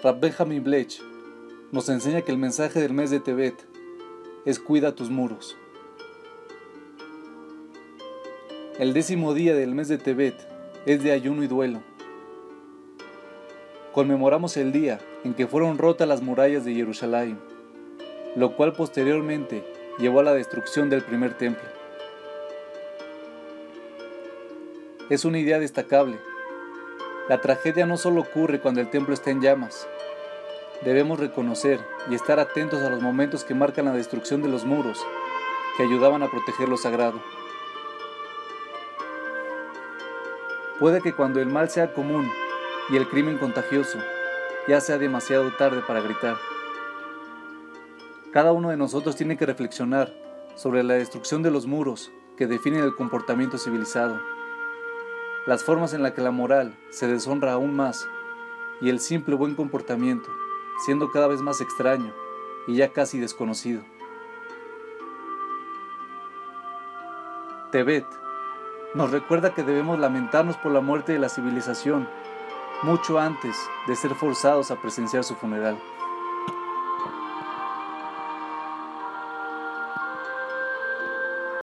Rab Benjamin Blech nos enseña que el mensaje del mes de Tebet es cuida tus muros. El décimo día del mes de Tebet es de ayuno y duelo. Conmemoramos el día en que fueron rotas las murallas de Jerusalén, lo cual posteriormente llevó a la destrucción del primer templo. Es una idea destacable. La tragedia no solo ocurre cuando el templo está en llamas. Debemos reconocer y estar atentos a los momentos que marcan la destrucción de los muros que ayudaban a proteger lo sagrado. Puede que cuando el mal sea común y el crimen contagioso, ya sea demasiado tarde para gritar. Cada uno de nosotros tiene que reflexionar sobre la destrucción de los muros que definen el comportamiento civilizado, las formas en las que la moral se deshonra aún más y el simple buen comportamiento siendo cada vez más extraño y ya casi desconocido. Tebet nos recuerda que debemos lamentarnos por la muerte de la civilización mucho antes de ser forzados a presenciar su funeral.